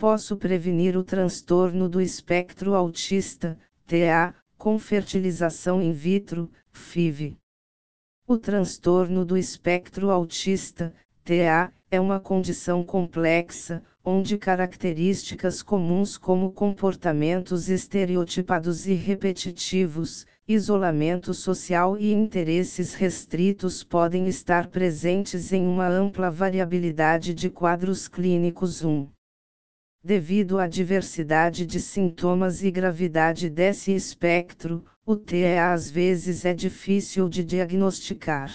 posso prevenir o transtorno do espectro autista, TA, com fertilização in vitro, FIV. O transtorno do espectro autista, TA, é uma condição complexa, onde características comuns como comportamentos estereotipados e repetitivos, isolamento social e interesses restritos podem estar presentes em uma ampla variabilidade de quadros clínicos 1. Devido à diversidade de sintomas e gravidade desse espectro, o TEA às vezes é difícil de diagnosticar.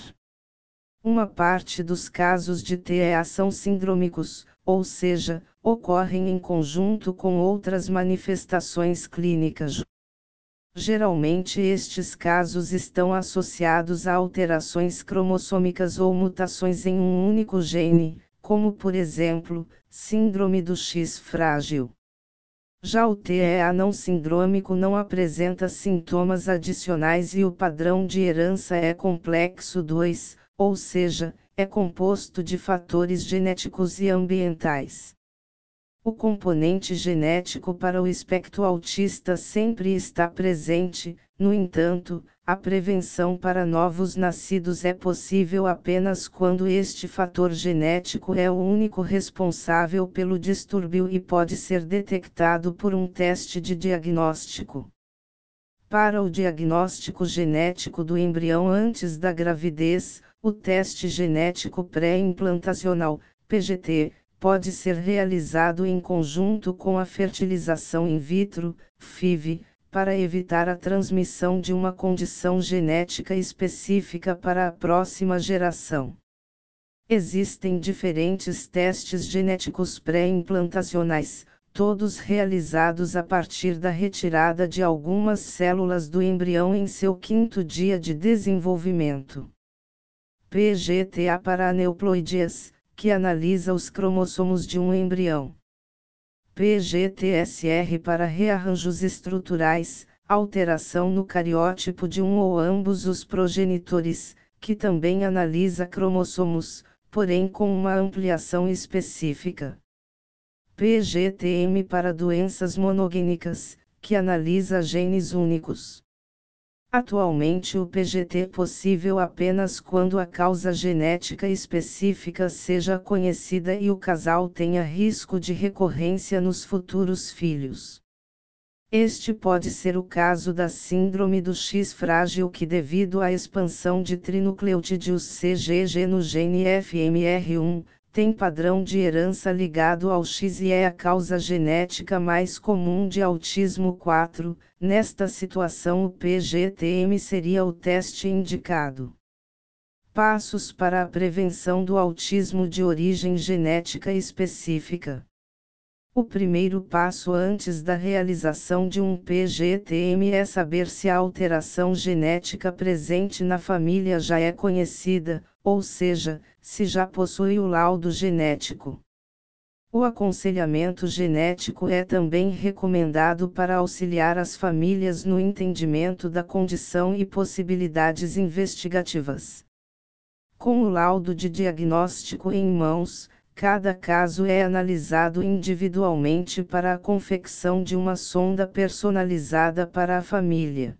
Uma parte dos casos de TEA são síndromicos, ou seja, ocorrem em conjunto com outras manifestações clínicas. Geralmente estes casos estão associados a alterações cromossômicas ou mutações em um único gene, como por exemplo, síndrome do X frágil. Já o TEA não sindrômico não apresenta sintomas adicionais e o padrão de herança é complexo 2, ou seja, é composto de fatores genéticos e ambientais. O componente genético para o espectro autista sempre está presente, no entanto, a prevenção para novos nascidos é possível apenas quando este fator genético é o único responsável pelo distúrbio e pode ser detectado por um teste de diagnóstico. Para o diagnóstico genético do embrião antes da gravidez, o teste genético pré-implantacional, PGT, pode ser realizado em conjunto com a fertilização in vitro, FIV, para evitar a transmissão de uma condição genética específica para a próxima geração. Existem diferentes testes genéticos pré-implantacionais, todos realizados a partir da retirada de algumas células do embrião em seu quinto dia de desenvolvimento. PGTA para aneuploidias, que analisa os cromossomos de um embrião. PGTSR para rearranjos estruturais, alteração no cariótipo de um ou ambos os progenitores, que também analisa cromossomos, porém com uma ampliação específica. PGTM para doenças monogênicas, que analisa genes únicos. Atualmente o PGT é possível apenas quando a causa genética específica seja conhecida e o casal tenha risco de recorrência nos futuros filhos. Este pode ser o caso da síndrome do X frágil que devido à expansão de trinucleotídeos CGG no gene FMR1, tem padrão de herança ligado ao X e é a causa genética mais comum de autismo 4. Nesta situação, o PGTM seria o teste indicado. Passos para a prevenção do autismo de origem genética específica. O primeiro passo antes da realização de um PGTM é saber se a alteração genética presente na família já é conhecida, ou seja, se já possui o laudo genético. O aconselhamento genético é também recomendado para auxiliar as famílias no entendimento da condição e possibilidades investigativas. Com o laudo de diagnóstico em mãos, cada caso é analisado individualmente para a confecção de uma sonda personalizada para a família.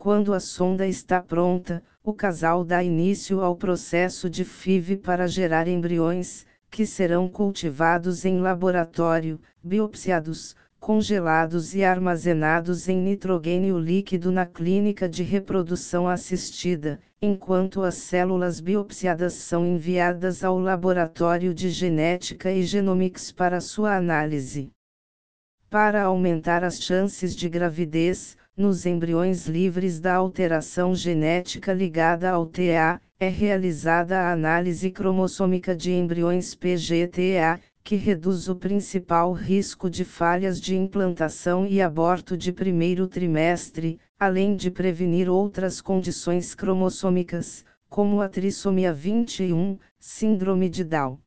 Quando a sonda está pronta, o casal dá início ao processo de FIV para gerar embriões, que serão cultivados em laboratório, biopsiados, congelados e armazenados em nitrogênio líquido na clínica de reprodução assistida, enquanto as células biopsiadas são enviadas ao laboratório de genética e genomics para sua análise. Para aumentar as chances de gravidez, nos embriões livres da alteração genética ligada ao TA, é realizada a análise cromossômica de embriões PGTA, que reduz o principal risco de falhas de implantação e aborto de primeiro trimestre, além de prevenir outras condições cromossômicas, como a trissomia 21, síndrome de Down.